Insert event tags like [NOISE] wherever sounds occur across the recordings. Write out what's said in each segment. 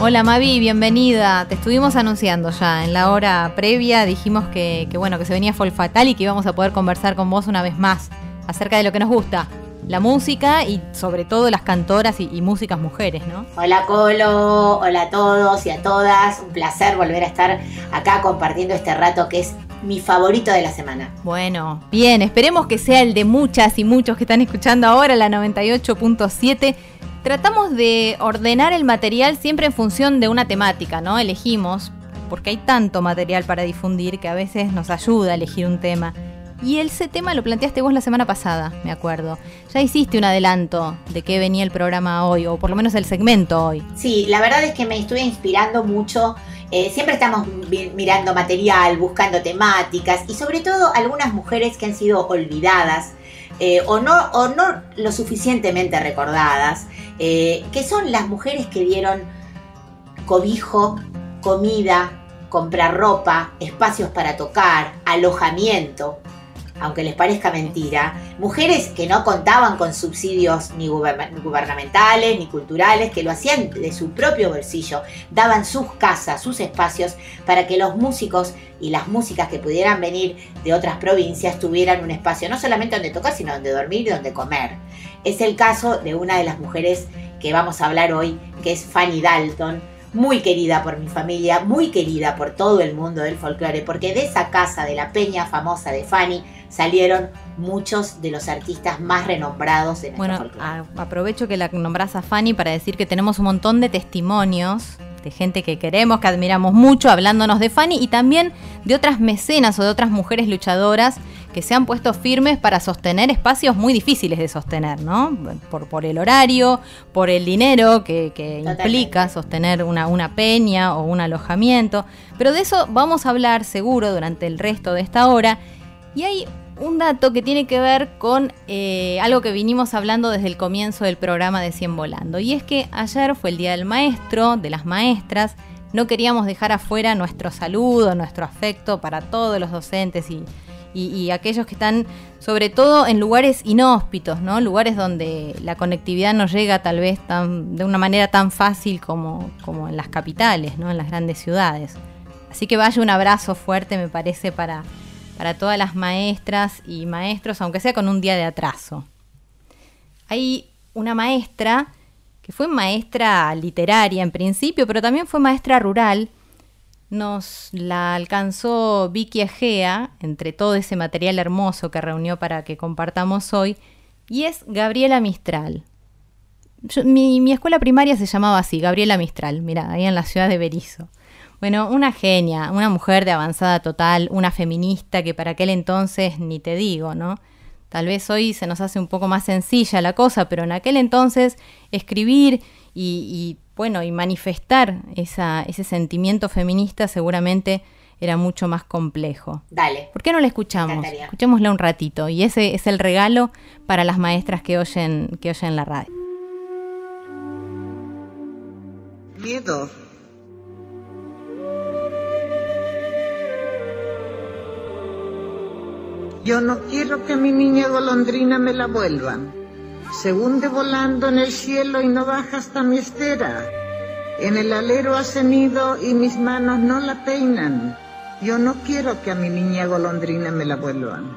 Hola Mavi, bienvenida. Te estuvimos anunciando ya en la hora previa. Dijimos que, que, bueno que se venía Folk Fatal y que íbamos a poder conversar con vos una vez más acerca de lo que nos gusta, la música y sobre todo las cantoras y, y músicas mujeres, ¿no? Hola Colo, hola a todos y a todas. Un placer volver a estar acá compartiendo este rato que es mi favorito de la semana. Bueno, bien, esperemos que sea el de muchas y muchos que están escuchando ahora la 98.7. Tratamos de ordenar el material siempre en función de una temática, ¿no? Elegimos, porque hay tanto material para difundir que a veces nos ayuda a elegir un tema. Y ese tema lo planteaste vos la semana pasada, me acuerdo. Ya hiciste un adelanto de qué venía el programa hoy, o por lo menos el segmento hoy. Sí, la verdad es que me estuve inspirando mucho. Eh, siempre estamos mirando material, buscando temáticas y sobre todo algunas mujeres que han sido olvidadas eh, o, no, o no lo suficientemente recordadas, eh, que son las mujeres que dieron cobijo, comida, comprar ropa, espacios para tocar, alojamiento, aunque les parezca mentira, mujeres que no contaban con subsidios ni guberna- gubernamentales ni culturales, que lo hacían de su propio bolsillo, daban sus casas, sus espacios para que los músicos y las músicas que pudieran venir de otras provincias tuvieran un espacio no solamente donde tocar, sino donde dormir y donde comer. Es el caso de una de las mujeres que vamos a hablar hoy, que es Fanny Dalton, muy querida por mi familia, muy querida por todo el mundo del folclore, porque de esa casa, de la peña famosa de Fanny, salieron muchos de los artistas más renombrados de nuestro Bueno, a- aprovecho que la nombrás a Fanny para decir que tenemos un montón de testimonios de gente que queremos, que admiramos mucho, hablándonos de Fanny y también de otras mecenas o de otras mujeres luchadoras que se han puesto firmes para sostener espacios muy difíciles de sostener, ¿no? Por, por el horario, por el dinero que, implica sostener una, una peña o un alojamiento. Pero de eso vamos a hablar seguro durante el resto de esta hora. Y hay un dato que tiene que ver con eh, algo que vinimos hablando desde el comienzo del programa de 100 Volando. Y es que ayer fue el Día del Maestro, de las maestras. No queríamos dejar afuera nuestro saludo, nuestro afecto para todos los docentes y, y- aquellos que están sobre todo en lugares inhóspitos, ¿no? Lugares donde la conectividad no llega tal vez tan, de una manera tan fácil como, como en las capitales, ¿no? En las grandes ciudades. Así que vaya un abrazo fuerte, me parece, para, para todas las maestras y maestros, aunque sea con un día de atraso. Hay una maestra que fue maestra literaria en principio, pero también fue maestra rural. Nos la alcanzó Vicky Egea, entre todo ese material hermoso que reunió para que compartamos hoy, y es Gabriela Mistral. Mi, mi escuela primaria se llamaba así, Gabriela Mistral, mira, ahí en la ciudad de Berizo. Bueno, una genia, una mujer de avanzada total, una feminista que para aquel entonces ni te digo, ¿no? Tal vez hoy se nos hace un poco más sencilla la cosa, pero en aquel entonces escribir y, y, bueno, y manifestar esa, ese sentimiento feminista seguramente era mucho más complejo. Dale. ¿Por qué no la escuchamos? Escuchémosla un ratito. Y ese es el regalo para las maestras que oyen, que oyen la radio. Miedo. Yo no quiero que mi niña golondrina me la vuelvan. Se hunde volando en el cielo y no baja hasta mi estera. En el alero hace nido y mis manos no la peinan. Yo no quiero que a mi niña golondrina me la vuelvan.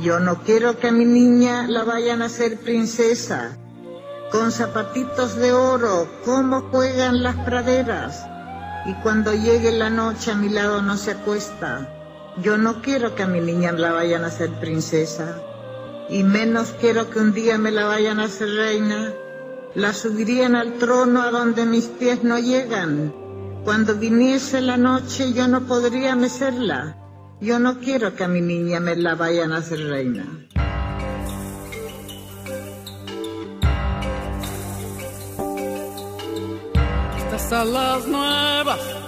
Yo no quiero que a mi niña la vayan a hacer princesa con zapatitos de oro, cómo juegan las praderas. Y cuando llegue la noche a mi lado no se acuesta. Yo no quiero que a mi niña la vayan a hacer princesa, y menos quiero que un día me la vayan a hacer reina. La subirían al trono a donde mis pies no llegan. Cuando viniese la noche yo no podría mecerla. Yo no quiero que a mi niña me la vayan a hacer reina. Estas nuevas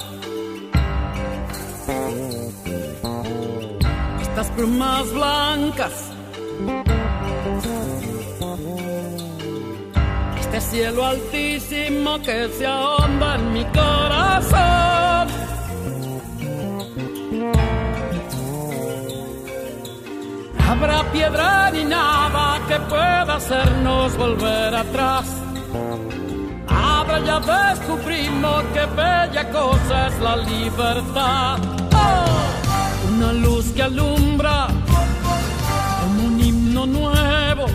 plumas blancas. Este cielo altísimo que se ahonda en mi corazón. Habrá piedra ni nada que pueda hacernos volver atrás. Ahora ya descubrimos qué bella cosa es la libertad. Oh, una luz que alumbra como un himno nuevo.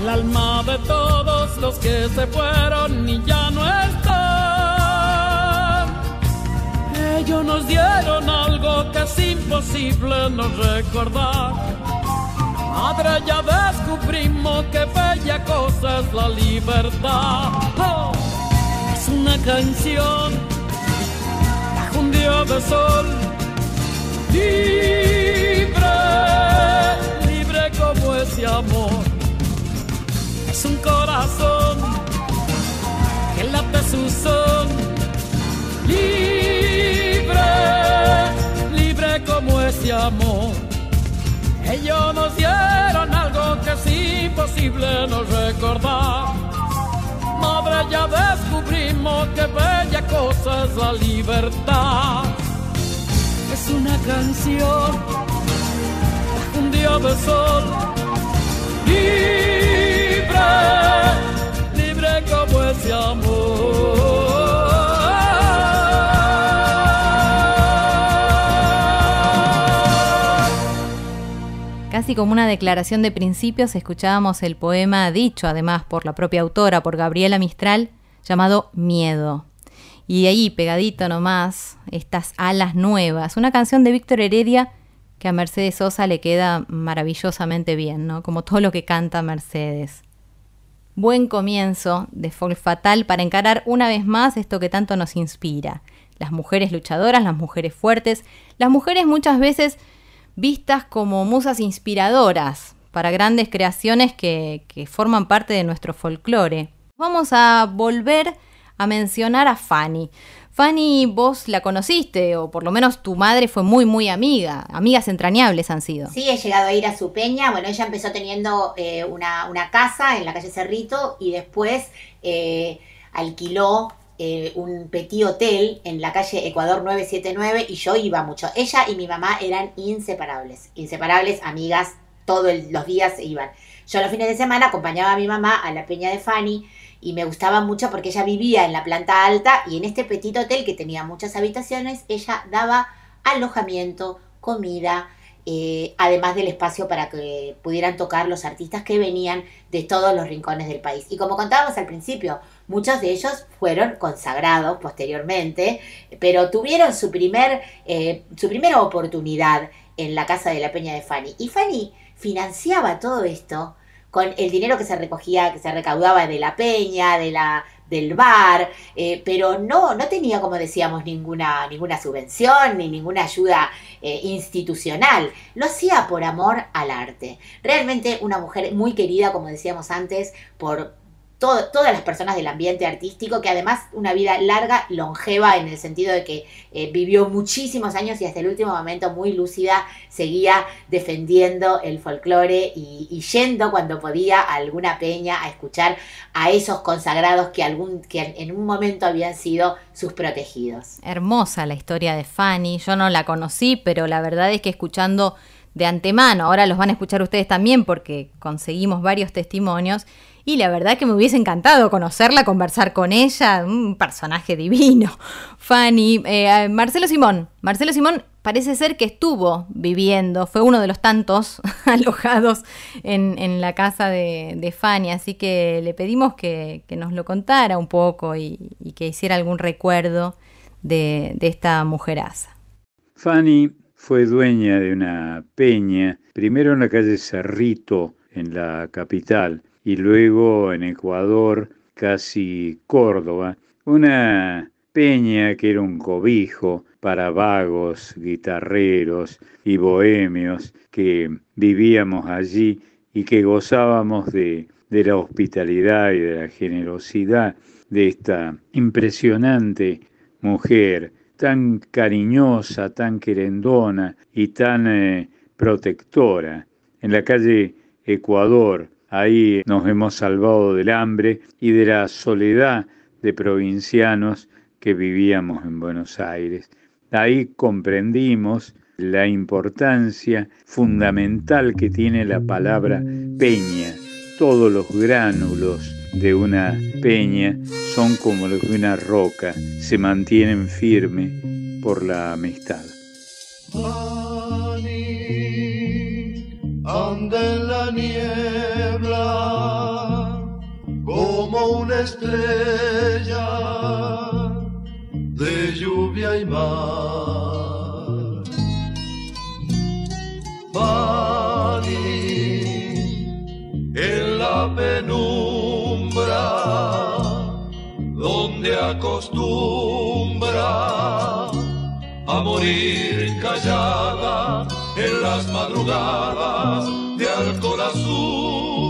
El alma de todos los que se fueron y ya no están. Ellos nos dieron algo que es imposible no recordar. Madre, ya descubrimos que bella cosa es la libertad. Oh, es una canción un día de sol. Libre, libre como ese amor. Es un corazón que late su son. Libre, libre como ese amor. Ellos nos dieron algo que es imposible no recordar. Madre, ya descubrimos que bella cosa es la libertad. Una canción un día de sol. Libre, libre como ese amor. Casi como una declaración de principios, escuchábamos el poema dicho además por la propia autora, por Gabriela Mistral, llamado Miedo. Y ahí, pegadito nomás, estas alas nuevas, una canción de Víctor Heredia que a Mercedes Sosa le queda maravillosamente bien, ¿no? Como todo lo que canta Mercedes. Buen comienzo de Folk Fatal para encarar una vez más esto que tanto nos inspira. Las mujeres luchadoras, las mujeres fuertes, las mujeres muchas veces vistas como musas inspiradoras para grandes creaciones que, que forman parte de nuestro folclore. Vamos a volver a mencionar a Fanny. Fanny, vos la conociste, o por lo menos tu madre fue muy, muy amiga. Amigas entrañables han sido. Sí, he llegado a ir a su peña. Bueno, ella empezó teniendo eh, una, una casa en la calle Cerrito y después eh, alquiló eh, un petit hotel en la calle Ecuador 979 y yo iba mucho. Ella y mi mamá eran inseparables, inseparables, amigas, todos los días iban. Yo los fines de semana acompañaba a mi mamá a la peña de Fanny y me gustaba mucho porque ella vivía en la planta alta y en este petit hotel que tenía muchas habitaciones, ella daba alojamiento, comida, eh, además del espacio para que pudieran tocar los artistas que venían de todos los rincones del país. Y como contábamos al principio, muchos de ellos fueron consagrados posteriormente, pero tuvieron su, primer, eh, su primera oportunidad en la casa de la Peña de Fanny. Y Fanny financiaba todo esto con el dinero que se recogía, que se recaudaba de la peña, de la del bar, eh, pero no, no tenía, como decíamos, ninguna, ninguna subvención ni ninguna ayuda eh, institucional. Lo hacía por amor al arte. Realmente una mujer muy querida, como decíamos antes, por todas las personas del ambiente artístico, que además una vida larga, longeva, en el sentido de que eh, vivió muchísimos años y hasta el último momento muy lúcida, seguía defendiendo el folclore y, y yendo cuando podía a alguna peña a escuchar a esos consagrados que, algún, que en un momento habían sido sus protegidos. Hermosa la historia de Fanny. Yo no la conocí, pero la verdad es que escuchando de antemano, ahora los van a escuchar ustedes también porque conseguimos varios testimonios. Y la verdad que me hubiese encantado conocerla, conversar con ella, un personaje divino. [LAUGHS] Fanny, eh, Marcelo Simón. Marcelo Simón parece ser que estuvo viviendo, fue uno de los tantos [LAUGHS] alojados en, en la casa de, Fanny, así que le pedimos que, que nos lo contara un poco y, y que hiciera algún recuerdo de, de esta mujeraza. Fanny fue dueña de una peña, primero en la calle Cerrito, en la capital, y luego en Ecuador, casi Córdoba, una peña que era un cobijo para vagos, guitarreros y bohemios que vivíamos allí y que gozábamos de, de la hospitalidad y de la generosidad de esta impresionante mujer, tan cariñosa, tan querendona y tan eh, protectora. En la calle Ecuador, ahí nos hemos salvado del hambre y de la soledad de provincianos que vivíamos en Buenos Aires. Ahí comprendimos la importancia fundamental que tiene la palabra peña. Todos los gránulos de una peña son como los de una roca, se mantienen firmes por la amistad. Anda en la niebla como una estrella de lluvia y mar. En la penumbra, donde acostumbra a morir callada en las madrugadas de alcohol azul.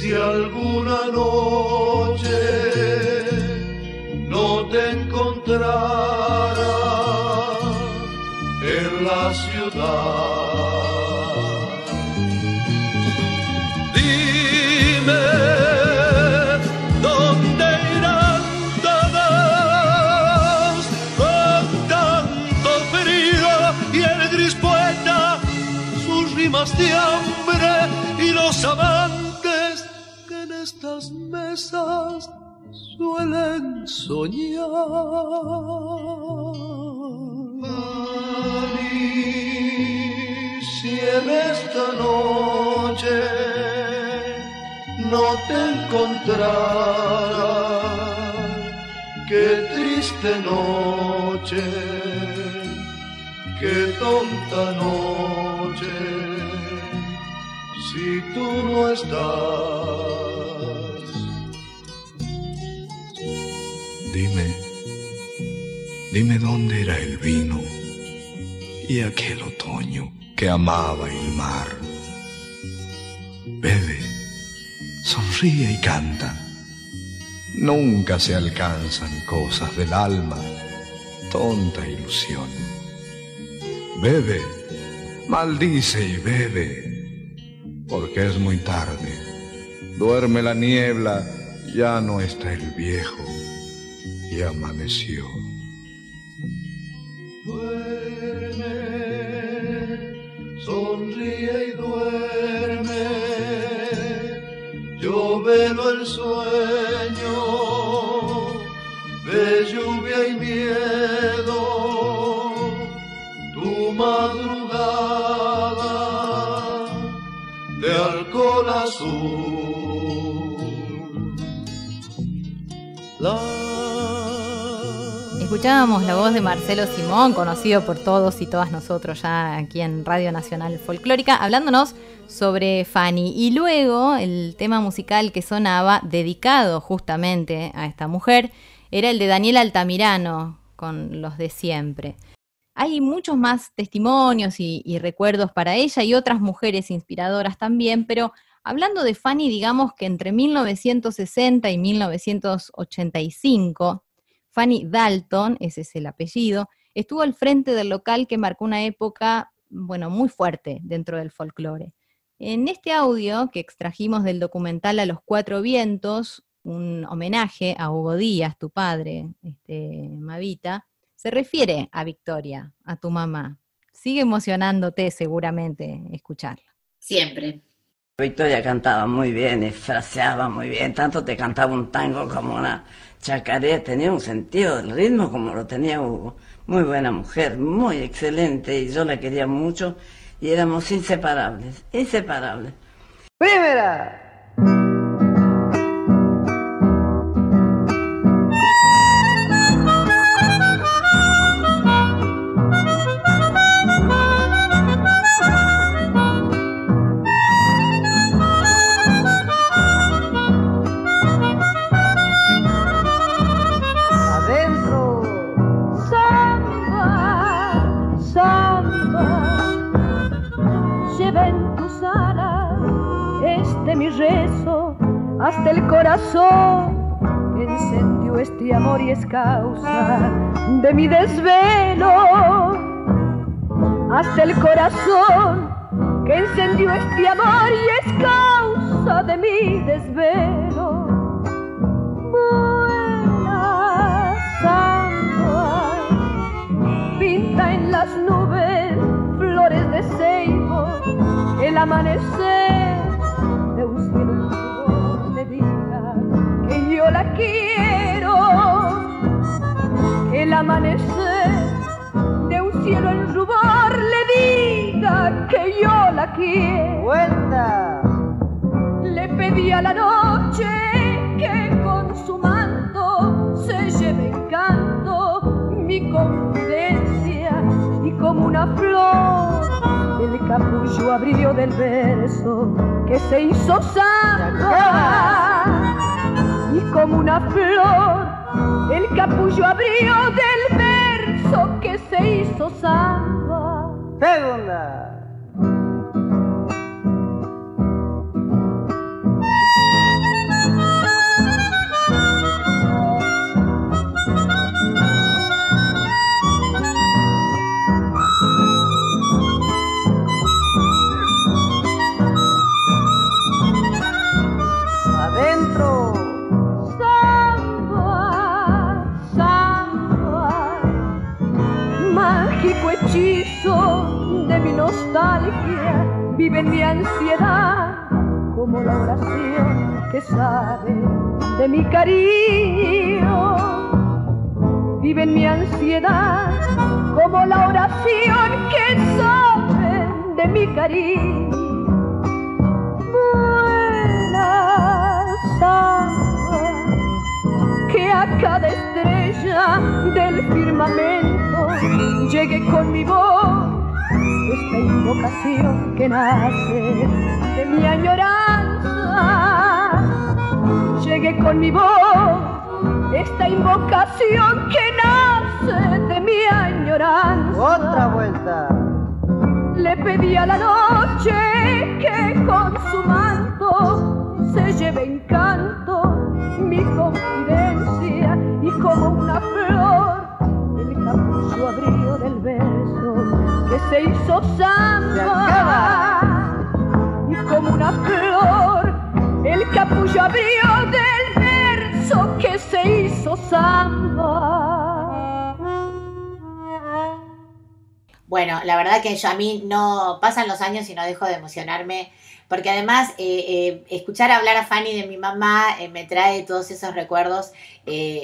Si alguna noche no te encontrara en la ciudad, suelen soñar. Si en esta noche no te encontrara, qué triste noche, qué tonta noche, si tú no estás. Dime dónde era el vino y aquel otoño que amaba el mar. Bebe, sonríe y canta. Nunca se alcanzan cosas del alma, tonta ilusión. Bebe, maldice y bebe, porque es muy tarde. Duerme la niebla, ya no está el viejo y amaneció. Duerme, sonríe y duerme. Yo velo el sueño Escuchábamos la voz de Marcelo Simón, conocido por todos y todas nosotros ya aquí en Radio Nacional Folclórica, hablándonos sobre Fanny. Y luego el tema musical que sonaba, dedicado justamente a esta mujer, era el de Daniel Altamirano, con los de siempre. Hay muchos más testimonios y, y recuerdos para ella y otras mujeres inspiradoras también, pero hablando de Fanny, digamos que entre 1960 y 1985, Fanny Dalton, ese es el apellido, estuvo al frente del local que marcó una época, bueno, muy fuerte dentro del folclore. En este audio que extrajimos del documental A los Cuatro Vientos, un homenaje a Hugo Díaz, tu padre, este, Mavita, se refiere a Victoria, a tu mamá. Sigue emocionándote seguramente escucharla. Siempre. Victoria cantaba muy bien y fraseaba muy bien, tanto te cantaba un tango como una chacarera, tenía un sentido del ritmo como lo tenía Hugo. Muy buena mujer, muy excelente y yo la quería mucho y éramos inseparables, inseparables. Primera. El corazón que encendió este amor y es causa de mi desvelo. Hasta el corazón que encendió este amor y es causa de mi desvelo. Buena samba, pinta en las nubes flores de ceibo, el amanecer yo la quiero, el amanecer de un cielo en rubor le diga que yo la quiero. ¡Vuelta! Le pedí a la noche que con su manto se lleve en canto mi confidencia y como una flor el capullo abrió del verso que se hizo samba y como una flor el capullo abrió del verso que se hizo samba. Segunda. Mi nostalgia, vive en mi ansiedad como la oración que sabe de mi cariño. Vive en mi ansiedad como la oración que sabe de mi cariño. Buena samba, que a cada estrella del firmamento llegue con mi voz esta invocación que nace de mi añoranza. Llegue con mi voz esta invocación que nace de mi añoranza. Otra vuelta. Le pedí a la noche que con su manto se lleve en canto mi confidencia y como una flor el capullo abrió del verso que se hizo samba y como una flor el capullo abrió del verso que se hizo samba. Bueno, la verdad que yo a mí no pasan los años y no dejo de emocionarme, porque además eh, eh, escuchar hablar a Fanny de mi mamá eh, me trae todos esos recuerdos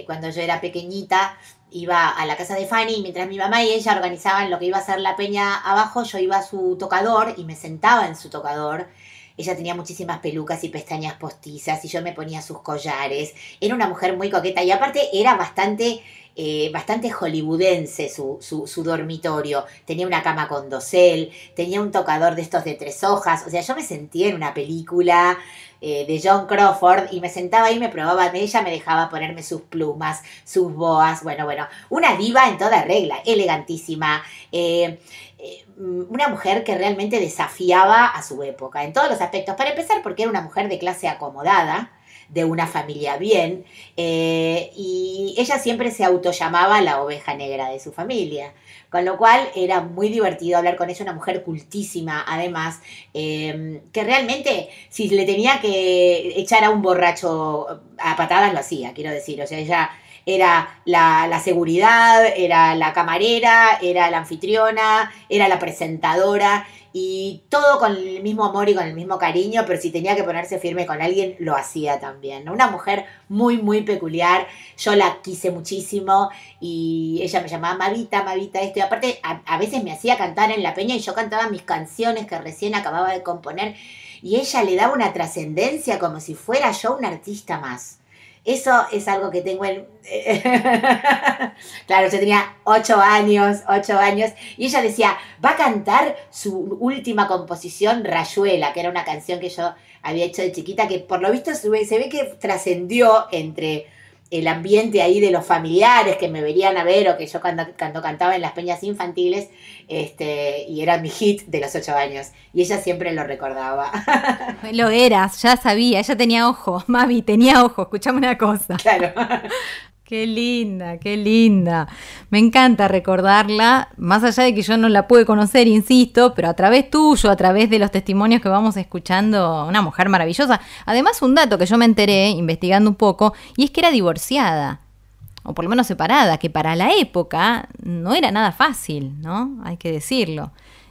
cuando yo era pequeñita. Iba a la casa de Fanny mientras mi mamá y ella organizaban lo que iba a ser la peña abajo, yo iba a su tocador y me sentaba en su tocador. Ella tenía muchísimas pelucas y pestañas postizas y yo me ponía sus collares. Era una mujer muy coqueta y aparte era bastante eh, bastante hollywoodense su, su dormitorio. Tenía una cama con dosel, tenía un tocador de estos de tres hojas. O sea, yo me sentía en una película eh, de John Crawford y me sentaba ahí, me probaba ella, me dejaba ponerme sus plumas, sus boas. Bueno, bueno, una diva en toda regla, elegantísima. eh, eh, una mujer que realmente desafiaba a su época en todos los aspectos. Para empezar, porque era una mujer de clase acomodada, de una familia bien, eh, y ella siempre se autollamaba la oveja negra de su familia. Con lo cual era muy divertido hablar con ella, una mujer cultísima, además, eh, que realmente si le tenía que echar a un borracho a patadas lo hacía, quiero decir. O sea, ella era la, la seguridad, era la camarera, era la anfitriona, era la presentadora y todo con el mismo amor y con el mismo cariño, pero si tenía que ponerse firme con alguien, lo hacía también. Una mujer muy, muy peculiar. Yo la quise muchísimo y ella me llamaba Mavita, Mavita, esto. Y aparte, a, a veces me hacía cantar en la peña y yo cantaba mis canciones que recién acababa de componer y ella le daba una trascendencia como si fuera yo un artista más. Eso es algo que tengo en... [LAUGHS] claro, yo tenía ocho años, ocho años, y ella decía, va a cantar su última composición, Rayuela, que era una canción que yo había hecho de chiquita, que por lo visto se ve, que trascendió entre el ambiente ahí de los familiares que me verían a ver o que yo cuando, cuando cantaba en las peñas infantiles este, y era mi hit de los ocho años. Y ella siempre lo recordaba. [LAUGHS] Lo eras, ya sabía, ella tenía ojo, [LAUGHS] Mavi, tenía ojo, escuchame una cosa. Claro. [LAUGHS] Qué linda, qué linda. Me encanta recordarla, más allá de que yo no la pude conocer, insisto, pero a través tuyo, a través de los testimonios que vamos escuchando, una mujer maravillosa. Además, un dato que yo me enteré investigando un poco, y es que era divorciada, o por lo menos separada, que para la época no era nada fácil, ¿no? Hay que decirlo.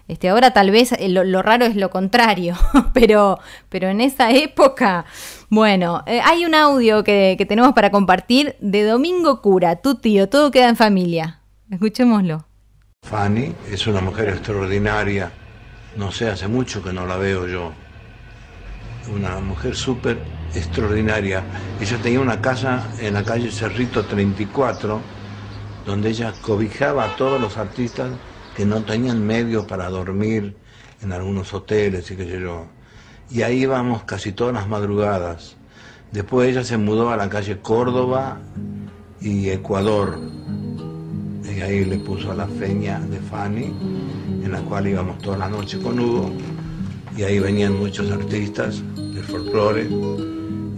Este, ahora tal vez eh, lo, raro es lo contrario, [LAUGHS] pero, pero en esa época, bueno, eh, hay un audio que, que tenemos para compartir de Domingo Cura, tu tío, todo queda en familia. Escuchémoslo. Fanny es una mujer extraordinaria, no sé, hace mucho que no la veo yo. Una mujer súper extraordinaria. Ella tenía una casa en la calle Cerrito 34, donde ella cobijaba a todos los artistas que no tenían medios para dormir en algunos hoteles y qué yo. Y ahí íbamos casi todas las madrugadas. Después ella se mudó a la calle Córdoba y Ecuador. Y ahí le puso a la feña de Fanny, en la cual íbamos todas las noches con Hugo. Y ahí venían muchos artistas del folclore.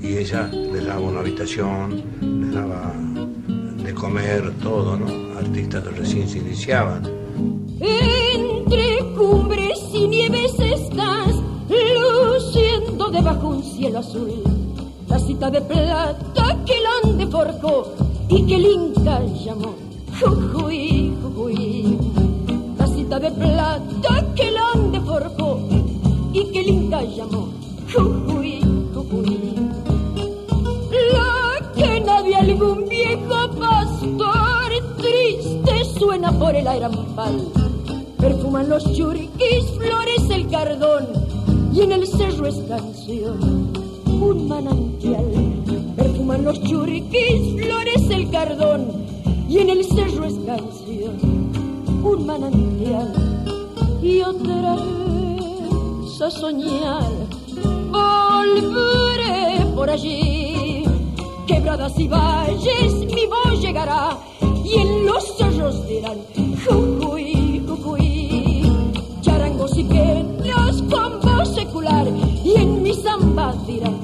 Y ella les daba una habitación, les daba de comer, todo, ¿no? Artistas que recién se iniciaban. Entre cumbres y nieves estás, luciendo debajo un cielo azul. La cita de plata que el ande forjó y que el Inca llamó Jujuy, Jujuy. La cita de plata que el ande forjó y que el Inca llamó Jujuy, Jujuy. La que nadie algún viejo pastor triste suena por el airampal. Perfuman los churiquis, flores el cardón y en el cerro es un manantial. Perfuman los churiquis, flores el cardón y en el cerro es un manantial. Y otra vez a soñar, volveré por allí. Quebradas y valles mi voz llegará y en los cerros dirán dirán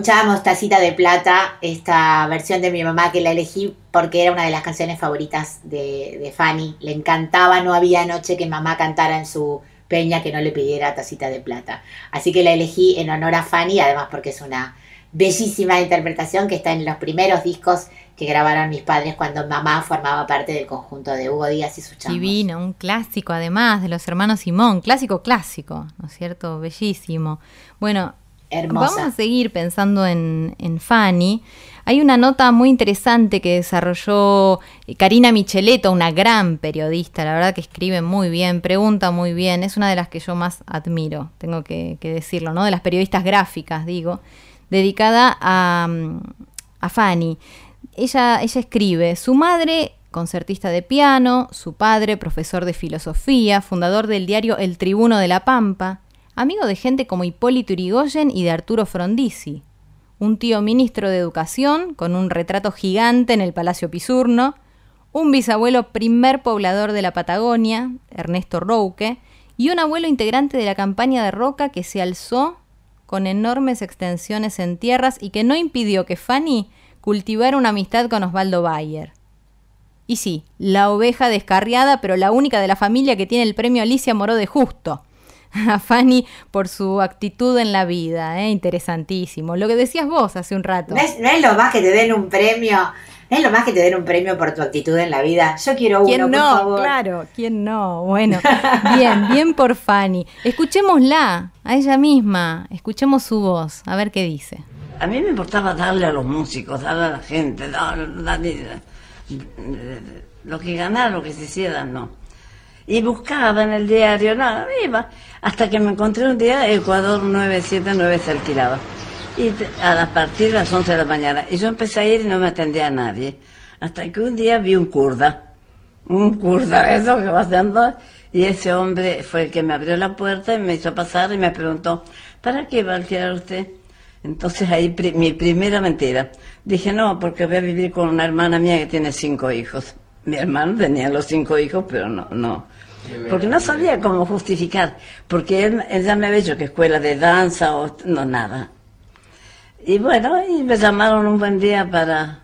escuchábamos Tacita de Plata, esta versión de mi mamá que la elegí porque era una de las canciones favoritas de, Fanny. Le encantaba, no había noche que mamá cantara en su peña que no le pidiera Tacita de Plata. Así que la elegí en honor a Fanny, además porque es una bellísima interpretación que está en los primeros discos que grabaron mis padres cuando mamá formaba parte del conjunto de Hugo Díaz y sus chamos. Divino, un clásico además de los hermanos Simón, clásico clásico, ¿no es cierto? Bellísimo. Bueno, Hermosa. vamos a seguir pensando en, en Fanny. Hay una nota muy interesante que desarrolló eh, Karina Micheletto, una gran periodista, la verdad que escribe muy bien, pregunta muy bien, es una de las que yo más admiro, tengo que, que decirlo, ¿no? De las periodistas gráficas, digo, dedicada a, mm, a Fanny. Ella, ella escribe, su madre concertista de piano, su padre profesor de filosofía, fundador del diario El Tribuno de la Pampa, amigo de gente como Hipólito Yrigoyen y de Arturo Frondizi, un tío ministro de Educación con un retrato gigante en el Palacio Pisurno, un bisabuelo primer poblador de la Patagonia, Ernesto Rouque, y un abuelo integrante de la campaña de Roca que se alzó con enormes extensiones en tierras y que no impidió que Fanny cultivara una amistad con Osvaldo Bayer. Y sí, la oveja descarriada, pero la única de la familia que tiene el premio Alicia Moró de Justo. [LAUGHS] A Fanny por su actitud en la vida, ¿eh? interesantísimo. Lo que decías vos hace un rato. No es, no es lo más que te den un premio, no es lo más que te den un premio por tu actitud en la vida. Yo quiero ¿Quién uno, no? por favor. Claro, ¿quién no? Bueno, [LAUGHS] bien, bien por Fanny. Escuchémosla, a ella misma, escuchemos su voz, a ver qué dice. A mí me importaba darle a los músicos, darle a la gente, dar- darle lo que ganara, lo que se hiciera, no. Y buscaba en el diario, no, iba, hasta que me encontré un día Ecuador 979 se alquilaba. Y a partir de las 11 de la mañana. Y yo empecé a ir y no me atendía a nadie. Hasta que un día vi un kurda. Un kurda, eso que va haciendo. Y ese hombre fue el que me abrió la puerta y me hizo pasar y me preguntó, ¿para qué va a alquilar usted? Entonces ahí mi primera mentira. Dije, no, porque voy a vivir con una hermana mía que tiene cinco hijos. Mi hermano tenía los cinco hijos, pero no, no. Porque no sabía cómo justificar. Porque él, él ya me había dicho que escuela de danza o no, nada. Y bueno, y me llamaron un buen día para...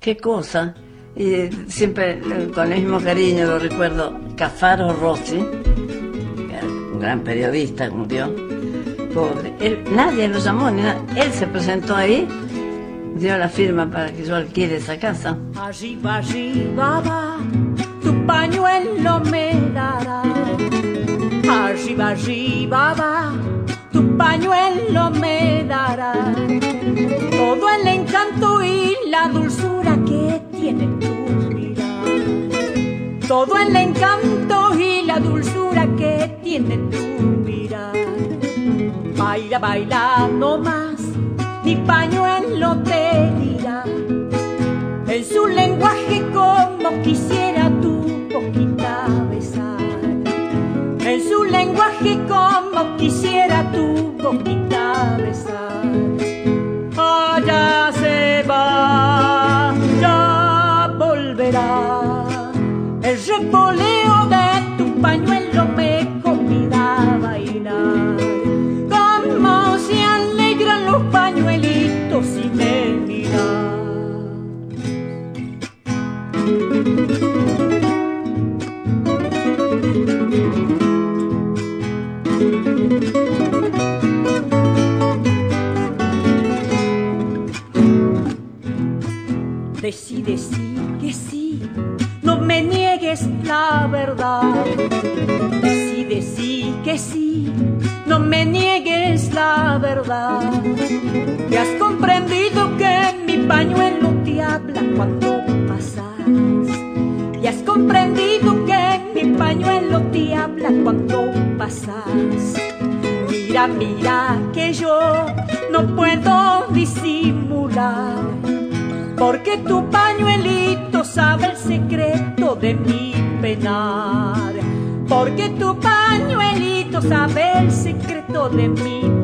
¿Qué cosa? Y siempre eh, con el mismo cariño lo recuerdo, Cafaro Rossi, un gran periodista, murió. Pobre. Él, nadie lo llamó, ni nada. Él se presentó ahí, dio la firma para que yo alquile esa casa. Arriba, arriba va, tu pañuelo me dará. Arriba, arriba va, tu pañuelo me dará. Todo el encanto y la dulzura que tiene tu mirar. Todo el encanto y la dulzura que tiene tu mirar. Baila, baila no más, mi pañuelo te dirá. En su lenguaje como quisiera tu boquita besar. En su lenguaje como quisiera tu boquita besar. Allá se va, ya volverá. El repoleo de mi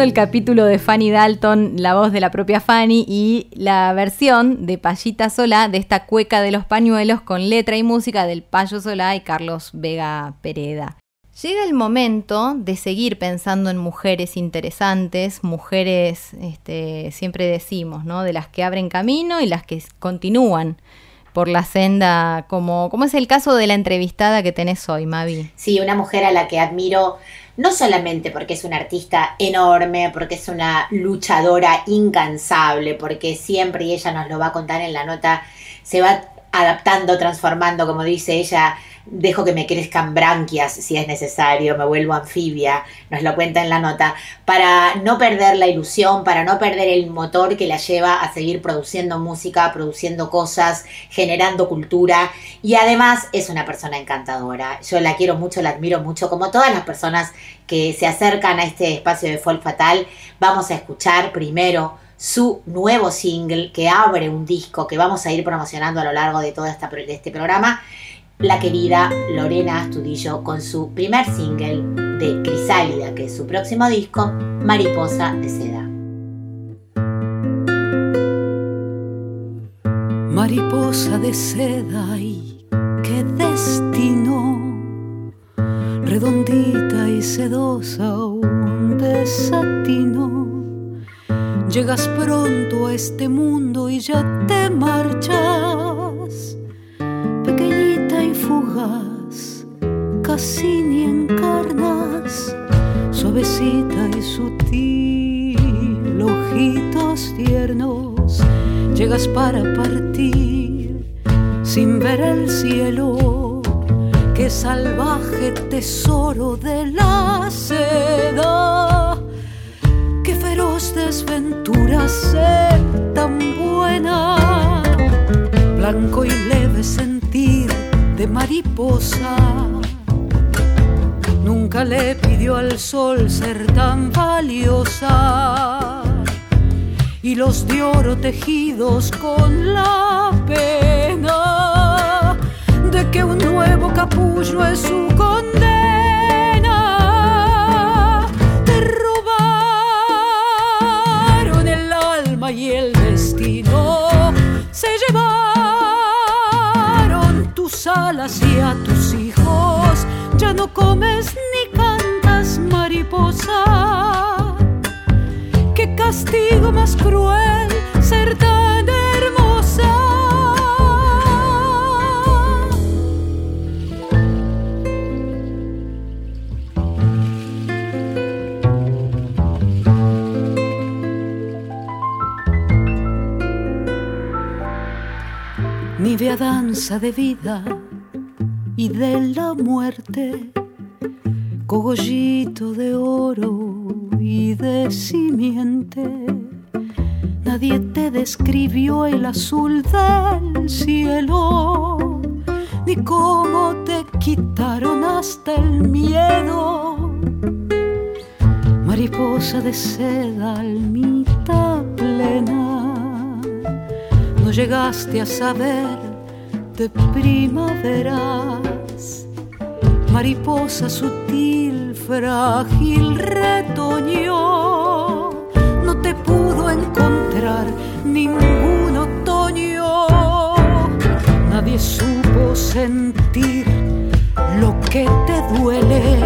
El capítulo de Fanny Dalton, la voz de la propia Fanny y la versión de Payita Solá de esta cueca de los pañuelos con letra y música del Payo Solá y Carlos Vega Pereda. Llega el momento de seguir pensando en mujeres interesantes, mujeres, este, siempre decimos, ¿no? De las que abren camino y las que continúan por la senda, como, como es el caso de la entrevistada que tenés hoy, Mavi. Sí, una mujer a la que admiro no solamente porque es una artista enorme, porque es una luchadora incansable, porque siempre, y ella nos lo va a contar en la nota, se va adaptando, transformando, como dice ella, dejo que me crezcan branquias si es necesario, me vuelvo anfibia, nos lo cuenta en la nota, para no perder la ilusión, para no perder el motor que la lleva a seguir produciendo música, produciendo cosas, generando cultura y además es una persona encantadora. Yo la quiero mucho, la admiro mucho, como todas las personas que se acercan a este espacio de Folk Fatal, vamos a escuchar primero su nuevo single que abre un disco que vamos a ir promocionando a lo largo de todo esta, este programa la querida Lorena Astudillo con su primer single de Crisálida, que es su próximo disco, Mariposa de Seda. Mariposa de seda y qué destino, redondita y sedosa, un desatino. Llegas pronto a este mundo y ya te marchas. Pequeñita y fugaz, casi ni encarnas, suavecita y sutil, ojitos tiernos, llegas para partir sin ver el cielo, qué salvaje tesoro de la seda, desventura ser tan buena blanco y leve sentir de mariposa. Nunca le pidió al sol ser tan valiosa. Y los de oro tejidos con la pena de que un nuevo capullo es su condena. Castigo más cruel ser tan hermosa. Nivea danza de vida y de la muerte, cogollito de oro y de simiente. Nadie te describió el azul del cielo, ni cómo te quitaron hasta el miedo. Mariposa de seda, almita plena, no llegaste a saber de primaveras. Mariposa sutil, frágil, retoñó, no te pudo encontrar ningún otoño. Nadie supo sentir lo que te duele,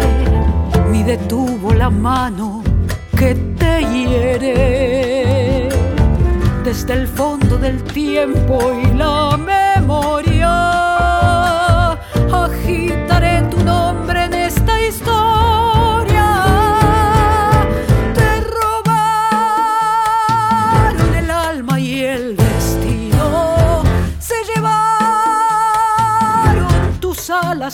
ni detuvo la mano que te hiere desde el fondo del tiempo y la memoria. Y a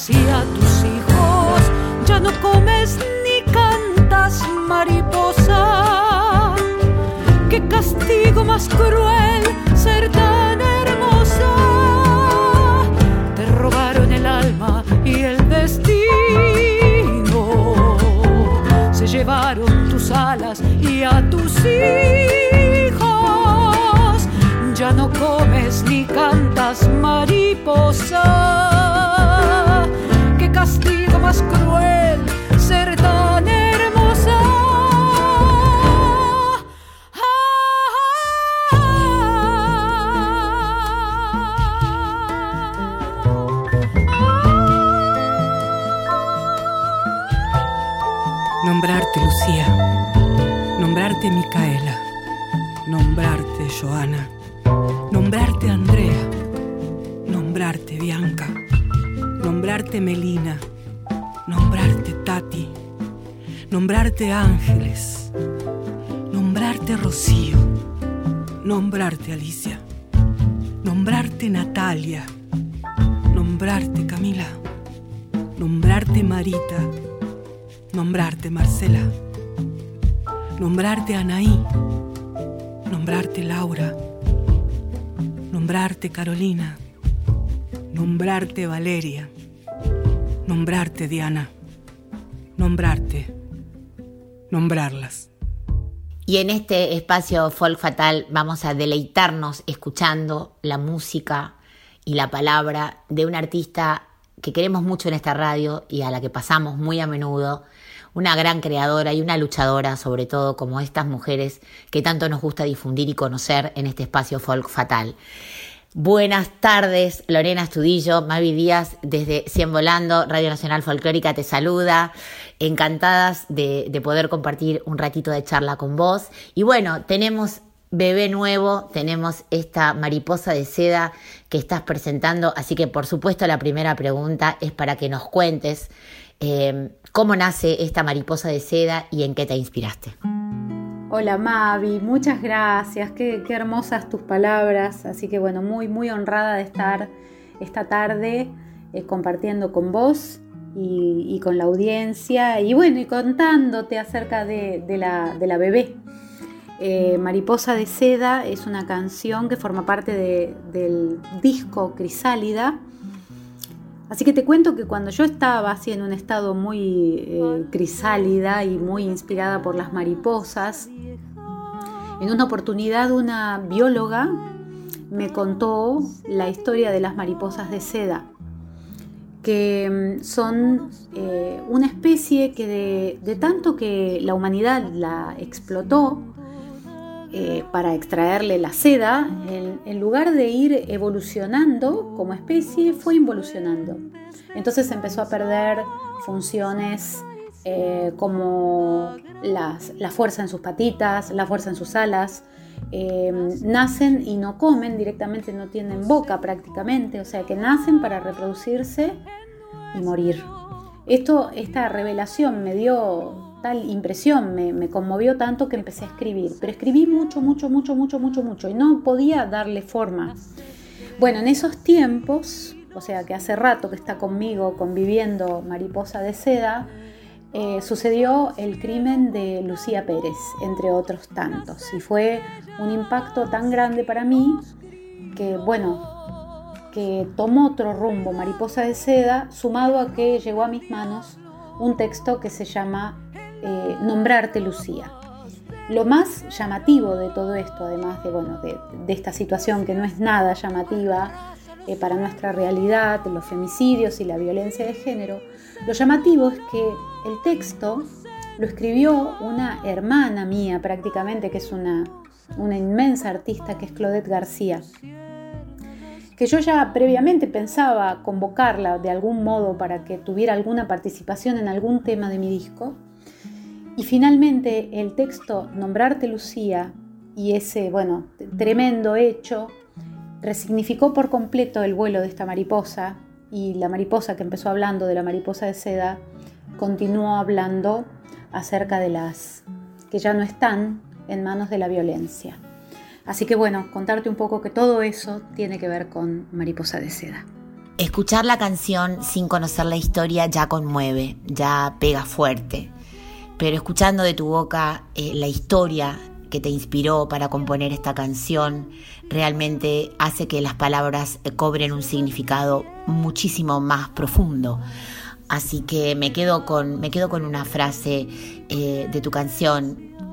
tus hijos. Ya no comes ni cantas mariposa qué castigo más cruel ser tan hermosa. Te robaron el alma y el destino. Se llevaron tus alas y a tus hijos. Ya no comes ni cantas mariposa. Cruel ser tan hermosa. Nombrarte Lucía, nombrarte Micaela, nombrarte Joana, nombrarte Andrea, nombrarte Bianca, nombrarte Melina, nombrarte Tati, nombrarte ángeles, nombrarte Rocío, nombrarte Alicia, nombrarte Natalia, nombrarte Camila, nombrarte Marita, nombrarte Marcela, nombrarte Anaí, nombrarte Laura, nombrarte Carolina, nombrarte Valeria, nombrarte Diana, nombrarte, nombrarlas. Y en este espacio folk fatal vamos a deleitarnos escuchando la música y la palabra de un artista que queremos mucho en esta radio y a la que pasamos muy a menudo, una gran creadora y una luchadora sobre todo como estas mujeres que tanto nos gusta difundir y conocer en este espacio folk fatal. Buenas tardes, Lorena Estudillo, Mavi Díaz, desde Cien Volando, Radio Nacional Folclórica te saluda. Encantadas de, de poder compartir un ratito de charla con vos. Y bueno, tenemos bebé nuevo, tenemos esta mariposa de seda que estás presentando, así que por supuesto la primera pregunta es para que nos cuentes eh, cómo nace esta mariposa de seda y en qué te inspiraste. Hola Mavi, muchas gracias, qué, qué, hermosas tus palabras, así que bueno, muy muy honrada de estar esta tarde eh, compartiendo con vos y, con la audiencia y bueno, y contándote acerca de, la, de la, bebé. Eh, Mariposa de Seda es una canción que forma parte de, del disco Crisálida. Así que te cuento que cuando yo estaba así en un estado muy eh, crisálida y muy inspirada por las mariposas, en una oportunidad una bióloga me contó la historia de las mariposas de seda, que mm, son eh, una especie que de, de, tanto que la humanidad la explotó eh, para extraerle la seda, en, en, lugar de ir evolucionando como especie, fue involucionando. Entonces empezó a perder funciones eh, como la fuerza en sus patitas, la fuerza en sus alas. Eh, nacen y no comen directamente, no tienen boca prácticamente, o sea que nacen para reproducirse y morir. Esto, esta revelación me dio tal impresión, me, conmovió tanto que empecé a escribir, pero escribí mucho, mucho, mucho, mucho, mucho, mucho y no podía darle forma. Bueno, en esos tiempos, o sea que hace rato que está conmigo conviviendo Mariposa de Seda, eh, sucedió el crimen de Lucía Pérez, entre otros tantos, y fue un impacto tan grande para mí que, bueno, que tomó otro rumbo Mariposa de Seda, sumado a que llegó a mis manos un texto que se llama eh, Nombrarte Lucía. Lo más llamativo de todo esto, además de, bueno, de, esta situación que no es nada llamativa eh, para nuestra realidad, los femicidios y la violencia de género, lo llamativo es que el texto lo escribió una hermana mía prácticamente, que es una, una inmensa artista, que es Claudette García que yo ya previamente pensaba convocarla de algún modo para que tuviera alguna participación en algún tema de mi disco. Y finalmente el texto Nombrarte Lucía y ese, bueno, tremendo hecho resignificó por completo el vuelo de esta mariposa y la mariposa que empezó hablando de la mariposa de seda continuó hablando acerca de las que ya no están en manos de la violencia. Así que bueno, contarte un poco que todo eso tiene que ver con Mariposa de Seda. Escuchar la canción sin conocer la historia ya conmueve, ya pega fuerte. Pero escuchando de tu boca eh, la historia que te inspiró para componer esta canción realmente hace que las palabras eh, cobren un significado muchísimo más profundo. Así que me quedo con, me quedo con una frase eh, de tu canción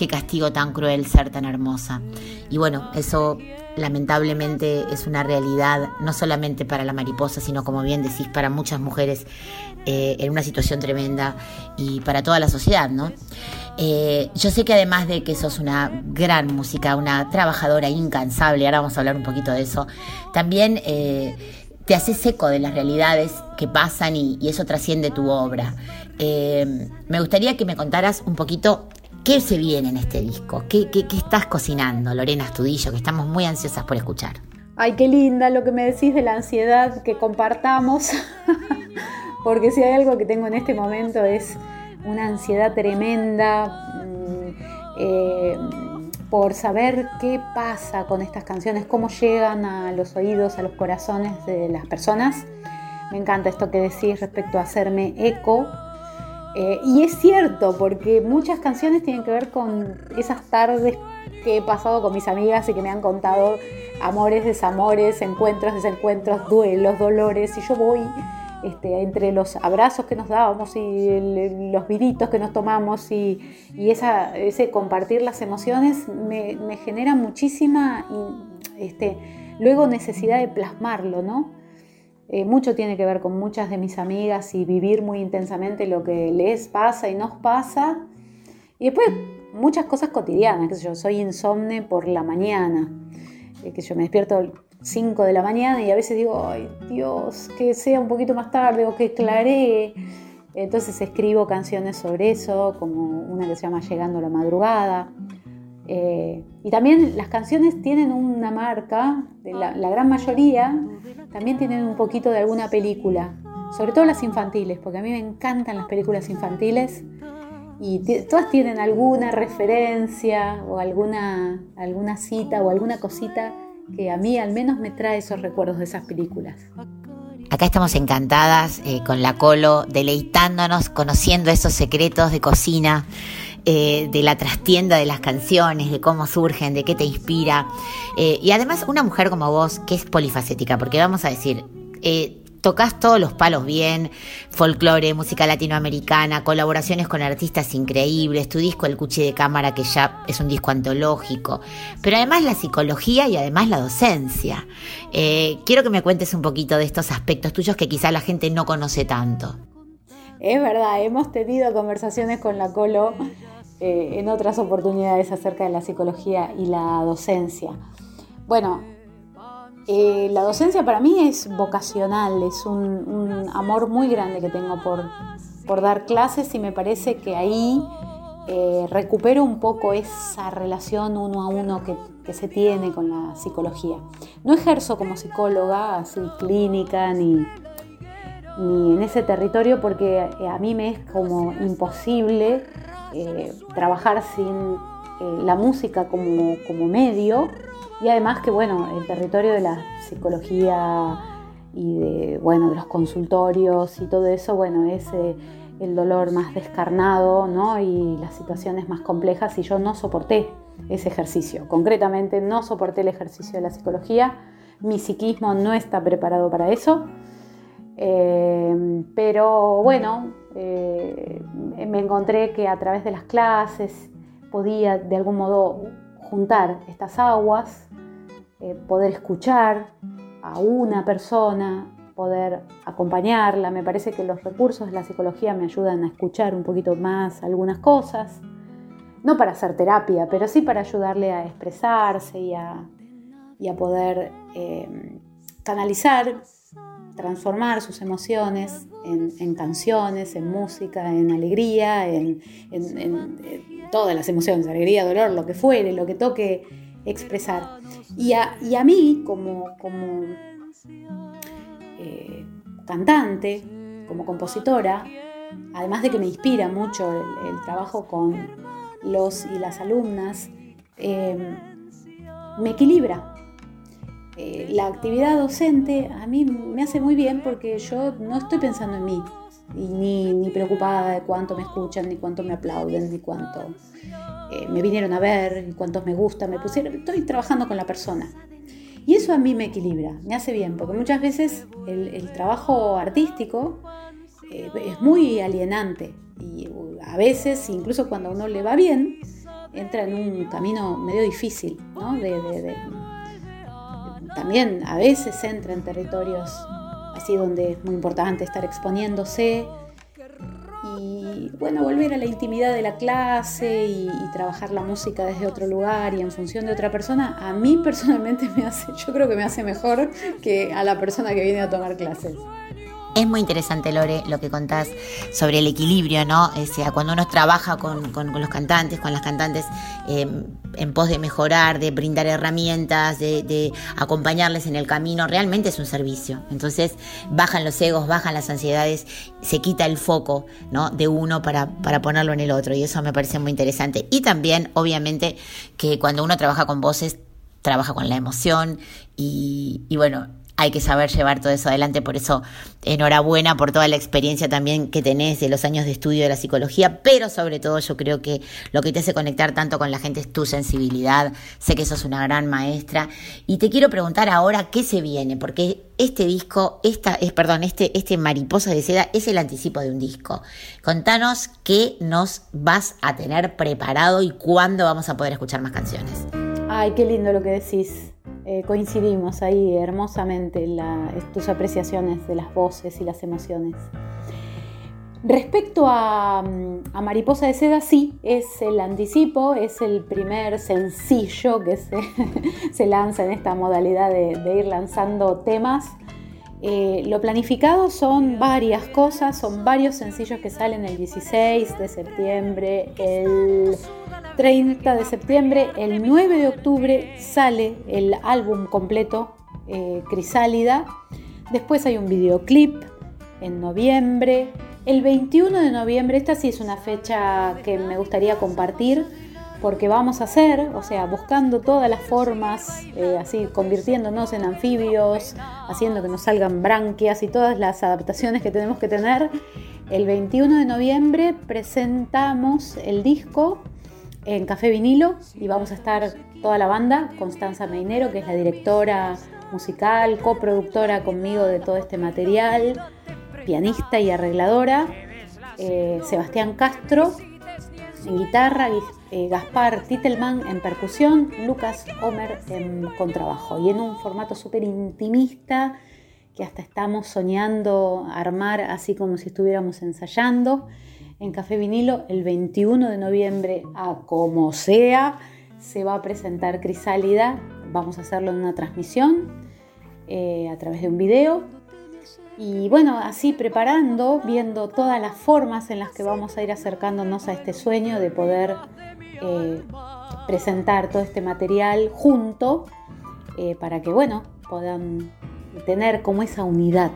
qué castigo tan cruel ser tan hermosa. Y bueno, eso lamentablemente es una realidad no solamente para la mariposa, sino como bien decís, para muchas mujeres eh, en una situación tremenda y para toda la sociedad, ¿no? Eh, yo sé que además de que sos una gran música, una trabajadora incansable, ahora vamos a hablar un poquito de eso, también eh, te haces eco de las realidades que pasan y, eso trasciende tu obra. Me gustaría que me contaras un poquito ¿Qué se viene en este disco? ¿Qué, estás cocinando, Lorena Estudillo? Que estamos muy ansiosas por escuchar. Ay, qué linda lo que me decís de la ansiedad que compartamos, [LAUGHS] porque si hay algo que tengo en este momento es una ansiedad tremenda mm, eh, por saber qué pasa con estas canciones, cómo llegan a los oídos, a los corazones de las personas. Me encanta esto que decís respecto a hacerme eco. Eh, y es cierto, porque muchas canciones tienen que ver con esas tardes que he pasado con mis amigas y que me han contado amores, desamores, encuentros, desencuentros, duelos, dolores. Y yo voy este, entre los abrazos que nos dábamos y los vinitos que nos tomamos y, ese compartir las emociones me, genera muchísima este, luego necesidad de plasmarlo, ¿no? Eh, mucho tiene que ver con muchas de mis amigas y vivir muy intensamente lo que les pasa y nos pasa. Y después muchas cosas cotidianas, que yo soy insomne por la mañana, eh, que yo me despierto 5 de la mañana y a veces digo, ay Dios, que sea un poquito más tarde o que claree. Entonces escribo canciones sobre eso, como una que se llama Llegando la madrugada. Eh, y también las canciones tienen una marca, la gran mayoría también tienen un poquito de alguna película, sobre todo las infantiles, porque a mí me encantan las películas infantiles y todas tienen alguna referencia o alguna, alguna cita o alguna cosita que a mí al menos me trae esos recuerdos de esas películas. Acá estamos encantadas eh, con la Colo, deleitándonos, conociendo esos secretos de cocina, eh, de la trastienda de las canciones, de cómo surgen, de qué te inspira. Eh, y además una mujer como vos, que es polifacética, porque vamos a decir, eh, tocas todos los palos bien, folclore, música latinoamericana, colaboraciones con artistas increíbles, tu disco El Cuchi de Cámara, que ya es un disco antológico, pero además la psicología y además la docencia. Quiero que me cuentes un poquito de estos aspectos tuyos que quizá la gente no conoce tanto. Es verdad, hemos tenido conversaciones con la Colo eh, en otras oportunidades acerca de la psicología y la docencia. Bueno, eh, la docencia para mí es vocacional, es un, amor muy grande que tengo por, por dar clases y me parece que ahí eh, recupero un poco esa relación uno a uno que se tiene con la psicología. No ejerzo como psicóloga, así clínica, ni, ni en ese territorio porque eh, a mí me es como imposible eh, trabajar sin eh, la música como, como medio y además que bueno, el territorio de la psicología y de, bueno, de los consultorios y todo eso, bueno, es eh, el dolor más descarnado ¿no? y las situaciones más complejas y yo no soporté ese ejercicio. Concretamente no soporté el ejercicio de la psicología, mi psiquismo no está preparado para eso. Eh, pero bueno, eh, me encontré que a través de las clases podía de algún modo juntar estas aguas, eh, poder escuchar a una persona, poder acompañarla. Me parece que los recursos de la psicología me ayudan a escuchar un poquito más algunas cosas, no para hacer terapia, pero sí para ayudarle a expresarse y a, y a poder eh, canalizar transformar sus emociones en, canciones, en música, en alegría, en, en, todas las emociones, alegría, dolor, lo que fuere, lo que toque expresar. Y a, mí, como, eh, cantante, como compositora, además de que me inspira mucho el, el trabajo con los y las alumnas, eh, me equilibra, eh, la actividad docente a mí me hace muy bien porque yo no estoy pensando en mí, y ni, ni, preocupada de cuánto me escuchan, ni cuánto me aplauden, ni cuánto eh, me vinieron a ver, ni cuántos me gustan, me pusieron. Estoy trabajando con la persona. Y eso a mí me equilibra, me hace bien, porque muchas veces el, trabajo artístico eh, es muy alienante y a veces, incluso cuando a uno le va bien, entra en un camino medio difícil, ¿no? de, de, de también a veces entra en territorios así donde es muy importante estar exponiéndose y bueno, volver a la intimidad de la clase y, y, trabajar la música desde otro lugar y en función de otra persona, a mí personalmente [LAUGHS] me hace, yo creo que me hace mejor que a la persona que viene a tomar clases. Es muy interesante, Lore, lo que contás sobre el equilibrio, ¿no? O sea, cuando uno trabaja con, los cantantes, con las cantantes, eh, en pos de mejorar, de brindar herramientas, de, acompañarles en el camino, realmente es un servicio. Entonces, bajan los egos, bajan las ansiedades, se quita el foco, ¿no? De uno para, para ponerlo en el otro. Y eso me parece muy interesante. Y también, obviamente, que cuando uno trabaja con voces, trabaja con la emoción y bueno, hay que saber llevar todo eso adelante, por eso enhorabuena por toda la experiencia también que tenés de los años de estudio de la psicología, pero sobre todo yo creo que lo que te hace conectar tanto con la gente es tu sensibilidad, sé que sos una gran maestra y te quiero preguntar ahora qué se viene, porque este disco, esta, es, perdón, este, este Mariposa de Seda es el anticipo de un disco. Contanos qué nos vas a tener preparado y cuándo vamos a poder escuchar más canciones. Ay, qué lindo lo que decís. Eh, coincidimos ahí hermosamente tus apreciaciones de las voces y las emociones. Respecto a, mm, a Mariposa de Seda, sí, es el anticipo, es el primer sencillo que se, [LAUGHS] se lanza en esta modalidad de ir lanzando temas. Eh, lo planificado son varias cosas, son varios sencillos que salen el 16 de septiembre, el 30 de septiembre, el 9 de octubre sale el álbum completo eh, Crisálida. Después hay un videoclip en noviembre. El 21 de noviembre, esta sí es una fecha que me gustaría compartir porque vamos a hacer, o sea, buscando todas las formas, eh, así convirtiéndonos en anfibios, haciendo que nos salgan branquias y todas las adaptaciones que tenemos que tener. El 21 de noviembre presentamos el disco en Café Vinilo y vamos a estar toda la banda, Constanza Meinero, que es la directora musical, coproductora conmigo de todo este material, pianista y arregladora, eh, Sebastián Castro en guitarra, Gui- eh, Gaspar Titelman en percusión, Lucas Homer en contrabajo. Y en un formato súper intimista que hasta estamos soñando armar así como si estuviéramos ensayando en Café Vinilo. El 21 de noviembre a como sea se va a presentar Crisálida. Vamos a hacerlo en una transmisión eh, a través de un video. Y bueno, así preparando, viendo todas las formas en las que vamos a ir acercándonos a este sueño de poder eh, presentar todo este material junto eh, para que, bueno, puedan tener como esa unidad.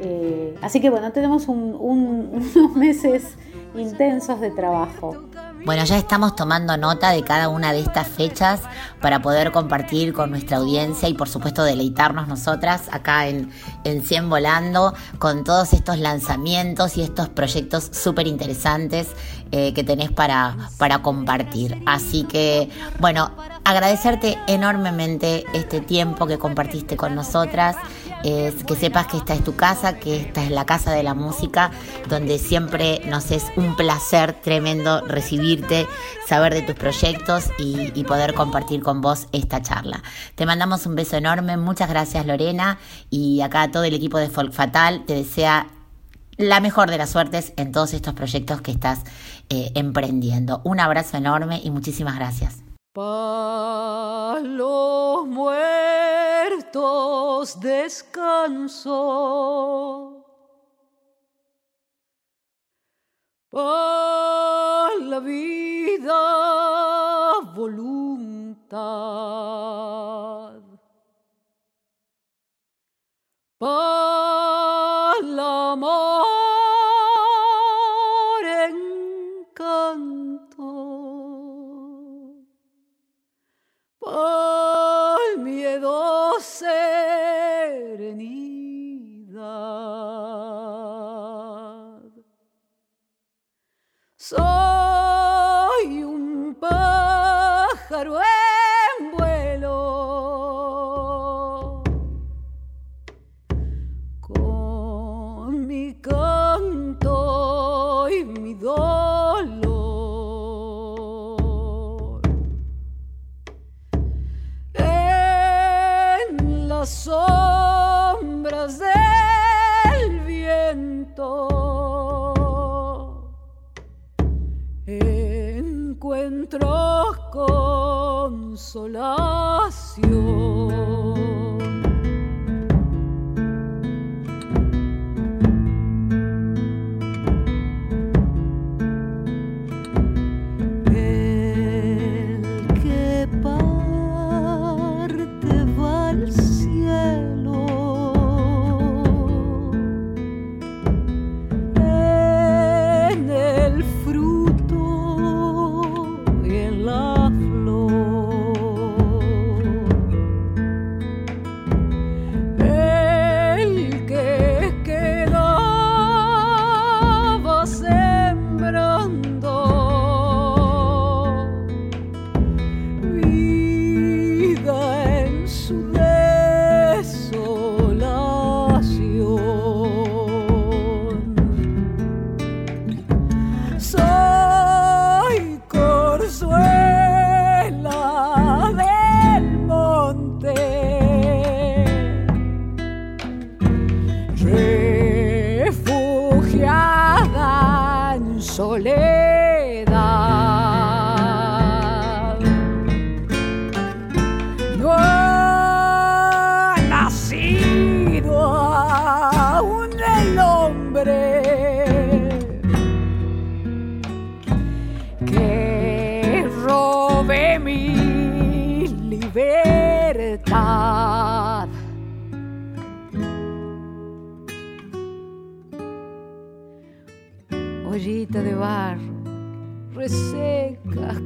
Eh, así que bueno, tenemos un- un- [LAUGHS] unos meses intensos de trabajo. Bueno, ya estamos tomando nota de cada una de estas fechas para poder compartir con nuestra audiencia y por supuesto deleitarnos nosotras acá en, en 100 Volando con todos estos lanzamientos y estos proyectos súper interesantes eh, que tenés para, para compartir. Así que, bueno, agradecerte enormemente este tiempo que compartiste con nosotras. Es que sepas que esta es tu casa, que esta es la casa de la música, donde siempre nos es un placer tremendo recibirte, saber de tus proyectos y, poder compartir con vos esta charla. Te mandamos un beso enorme, muchas gracias Lorena y acá todo el equipo de Folk Fatal te desea la mejor de las suertes en todos estos proyectos que estás eh, emprendiendo. Un abrazo enorme y muchísimas gracias. Pa' los muertos descanso. Pa' la vida voluntad. Pa'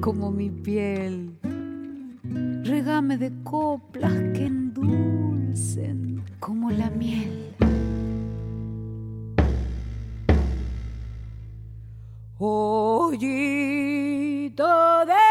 como mi piel. Regame de coplas que endulcen como la miel. Ollita de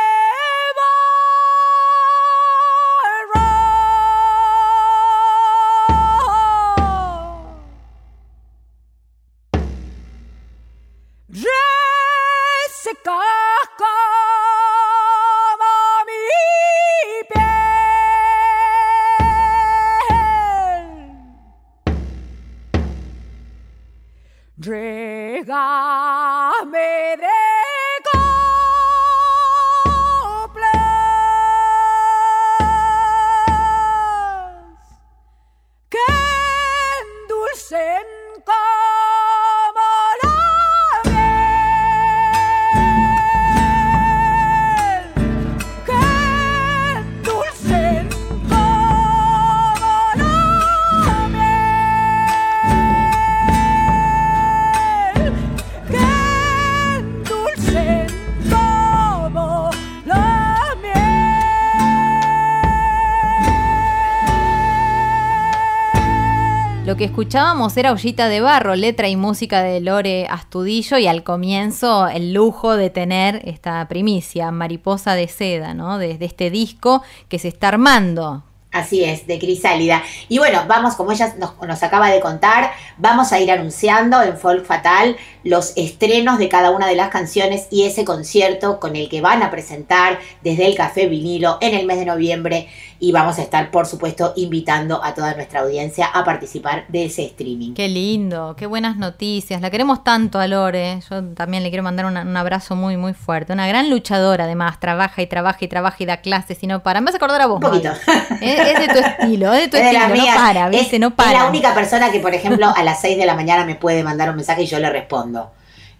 que escuchábamos era Ollita de Barro, letra y música de Lore Astudillo y al comienzo el lujo de tener esta primicia, Mariposa de Seda, ¿no? De, de este disco que se está armando. Así es, de Crisálida. Y bueno, vamos, como ella nos, nos acaba de contar, vamos a ir anunciando en Folk Fatal los estrenos de cada una de las canciones y ese concierto con el que van a presentar desde el Café Vinilo en el mes de noviembre. Y vamos a estar, por supuesto, invitando a toda nuestra audiencia a participar de ese streaming. Qué lindo, qué buenas noticias. La queremos tanto a Lore. Yo también le quiero mandar una- un abrazo muy, muy fuerte. Una gran luchadora, además. Trabaja y trabaja y trabaja y da clases y no para. Me vas a acordar a vos. Un poquito. Es, es de tu estilo, es de tu [LAUGHS] Es de estilo. las No para, Es- ¿viste? No Es para. la única persona que, por ejemplo, a las 6 de la mañana me puede mandar un mensaje y yo le respondo.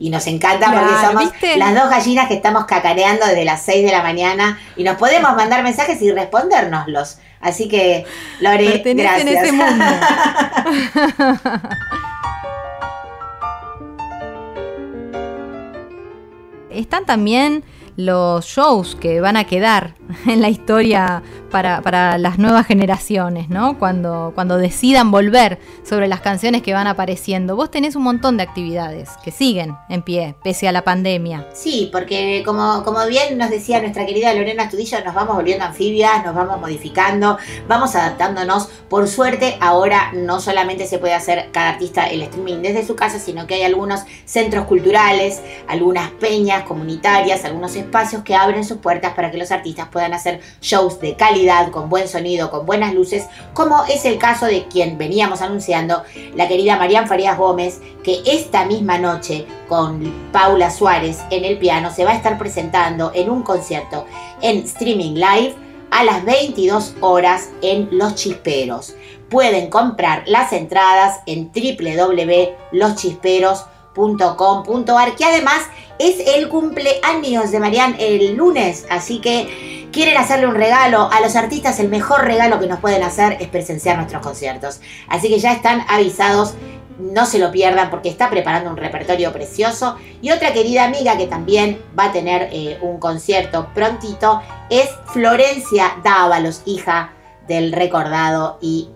Y nos encanta porque somos ¿viste? las dos gallinas que estamos cacareando desde las 6 de la mañana y nos podemos mandar mensajes y respondérnoslos. Así que, Lore, gracias. ese mundo. [LAUGHS] Están también los shows que van a quedar en la historia para, para las nuevas generaciones, ¿no? Cuando, cuando decidan volver sobre las canciones que van apareciendo. Vos tenés un montón de actividades que siguen en pie, pese a la pandemia. Sí, porque como, como bien nos decía nuestra querida Lorena Astudillo, nos vamos volviendo anfibias, nos vamos modificando, vamos adaptándonos. Por suerte, ahora no solamente se puede hacer cada artista el streaming desde su casa, sino que hay algunos centros culturales, algunas peñas comunitarias, algunos espacios que abren sus puertas para que los artistas puedan hacer shows de calidad, con buen sonido, con buenas luces, como es el caso de quien veníamos anunciando, la querida Marian Farías Gómez, que esta misma noche con Paula Suárez en el piano se va a estar presentando en un concierto en streaming live a las 22 horas en Los Chisperos. Pueden comprar las entradas en www.loschisperos.com.ar que además es el cumpleaños de Marian el lunes, así que quieren hacerle un regalo a los artistas, el mejor regalo que nos pueden hacer es presenciar nuestros conciertos. Así que ya están avisados no se lo pierdan porque está preparando un repertorio precioso. Y otra querida amiga que también va a tener eh, un concierto prontito es Florencia Dávalos, hija del recordado y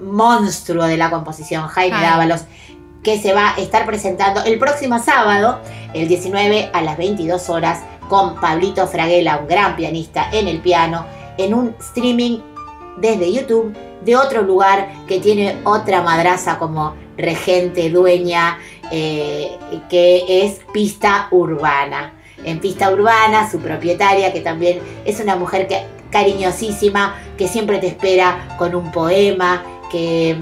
monstruo de la composición Jaime Jaime. Dávalos, que se va a estar presentando el próximo sábado, el 19 a las 22 horas, con Pablito Fraguela, un gran pianista en el piano, en un streaming desde YouTube de otro lugar que tiene otra madraza como regente, dueña, eh, que es Pista Urbana. En Pista Urbana, su propietaria, que también es una mujer que, cariñosísima, que siempre te espera con un poema, que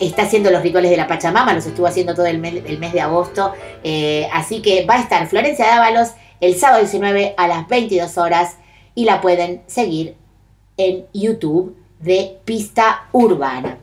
está haciendo los rituales de la Pachamama, los estuvo haciendo todo el mes, de agosto. Eh, así que va a estar Florencia Dávalos el sábado 19 a las 22 horas y la pueden seguir en YouTube de Pista Urbana.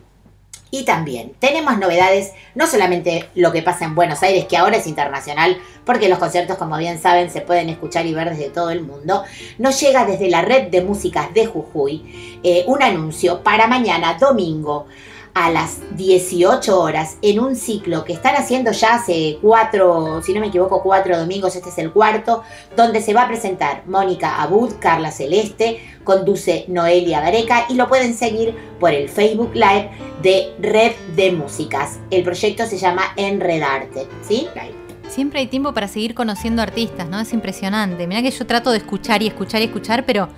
Y también tenemos novedades, no solamente lo que pasa en Buenos Aires, que ahora es internacional, porque los conciertos, como bien saben, se pueden escuchar y ver desde todo el mundo. Nos llega desde la red de músicas de Jujuy eh, un anuncio para mañana, domingo, a las 18 horas en un ciclo que están haciendo ya hace cuatro, si no me equivoco, cuatro domingos, este es el cuarto, donde se va a presentar Mónica Abud, Carla Celeste, conduce Noelia Gareca y lo pueden seguir por el Facebook Live de Red de Músicas. El proyecto se llama Enredarte, ¿sí? Siempre hay tiempo para seguir conociendo artistas, ¿no? Es impresionante. Mira que yo trato de escuchar y escuchar y escuchar, pero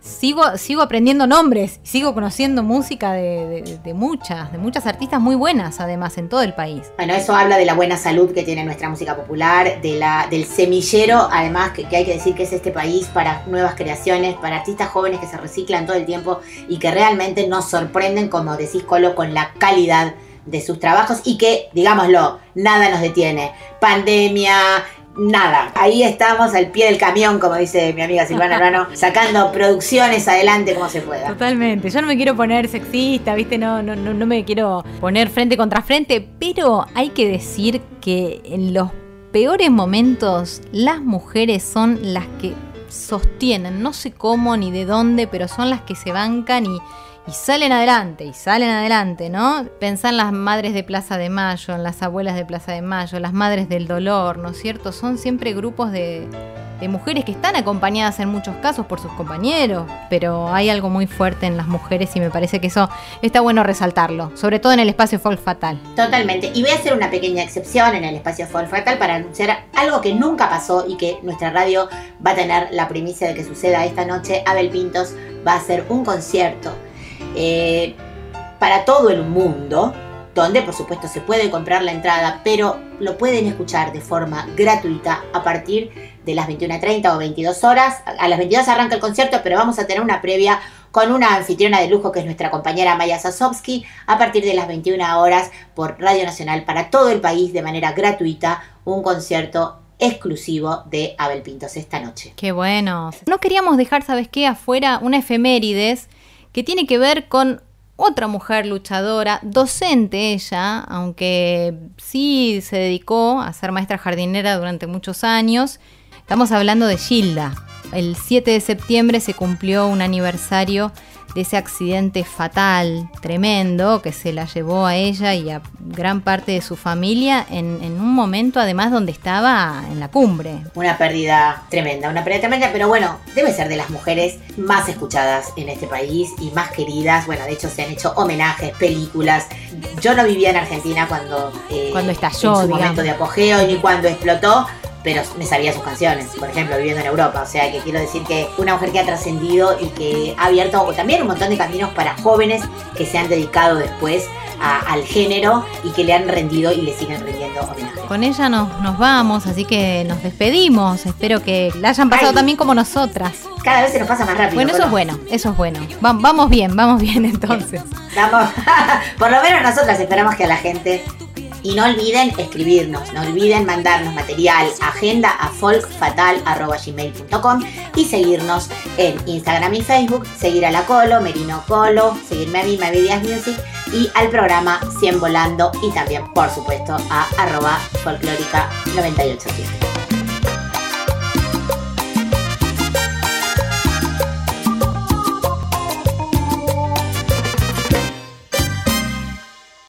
sigo, sigo aprendiendo nombres, sigo conociendo música de, muchas, de muchas artistas muy buenas, además, en todo el país. Bueno, eso habla de la buena salud que tiene nuestra música popular, de la, del semillero, además que, que hay que decir que es este país para nuevas creaciones, para artistas jóvenes que se reciclan todo el tiempo y que realmente nos sorprenden, como decís Colo, con la calidad de sus trabajos y que, digámoslo, nada nos detiene. Pandemia, nada. Ahí estamos al pie del camión, como dice mi amiga Silvana [LAUGHS] Urbano, sacando producciones adelante como se pueda. Totalmente. Yo no me quiero poner sexista, ¿viste? No, no, no, no me quiero poner frente contra frente, pero hay que decir que en los peores momentos las mujeres son las que sostienen, no sé cómo ni de dónde, pero son las que se bancan y, y salen adelante, y salen adelante, ¿no? Pensá en las madres de Plaza de Mayo, en las abuelas de Plaza de Mayo, las madres del dolor, ¿no es cierto? Son siempre grupos de, de mujeres que están acompañadas en muchos casos por sus compañeros, pero hay algo muy fuerte en las mujeres y me parece que eso está bueno resaltarlo, sobre todo en el espacio folk fatal. Totalmente. Y voy a hacer una pequeña excepción en el espacio Folk Fatal para anunciar algo que nunca pasó y que nuestra radio va a tener la primicia de que suceda esta noche. Abel Pintos va a hacer un concierto eh, para todo el mundo, donde por supuesto se puede comprar la entrada, pero lo pueden escuchar de forma gratuita a partir de las 21.30 o 22 horas. A las 22 arranca el concierto, pero vamos a tener una previa con una anfitriona de lujo que es nuestra compañera Maya Sasovsky a partir de las 21 horas por Radio Nacional para todo el país de manera gratuita, un concierto exclusivo de Abel Pintos esta noche. Qué bueno. No queríamos dejar, ¿sabes qué? Afuera una efemérides que tiene que ver con otra mujer luchadora, docente ella, aunque sí se dedicó a ser maestra jardinera durante muchos años. Estamos hablando de Gilda. El 7 de septiembre se cumplió un aniversario de ese accidente fatal, tremendo, que se la llevó a ella y a gran parte de su familia en, en un momento además donde estaba en la cumbre. Una pérdida tremenda, una pérdida tremenda, pero bueno, debe ser de las mujeres más escuchadas en este país y más queridas. Bueno, de hecho se han hecho homenajes, películas. Yo no vivía en Argentina cuando, eh, Cuando estalló, en su digamos. momento de apogeo ni cuando explotó, pero me sabía sus canciones, por ejemplo, viviendo en Europa. O sea, que quiero decir que una mujer que ha trascendido y que ha abierto o también un montón de caminos para jóvenes que se han dedicado después a- al género y que le han rendido y le siguen rendiendo homenaje. Con ella nos, nos vamos, así que nos despedimos. Espero que la hayan pasado Ay. también como nosotras. Cada vez se nos pasa más rápido. Bueno, eso es bueno, eso es bueno. Va- vamos bien, vamos bien entonces. Vamos, [LAUGHS] por lo menos nosotras esperamos que a la gente. Y no olviden escribirnos, no olviden mandarnos material, agenda a folkfatal.gmail.com y seguirnos en Instagram y Facebook, seguir a la Colo, Merino Colo, seguirme a mí, My Videos Music y al programa 100 Volando y también, por supuesto, a arroba folclórica 987.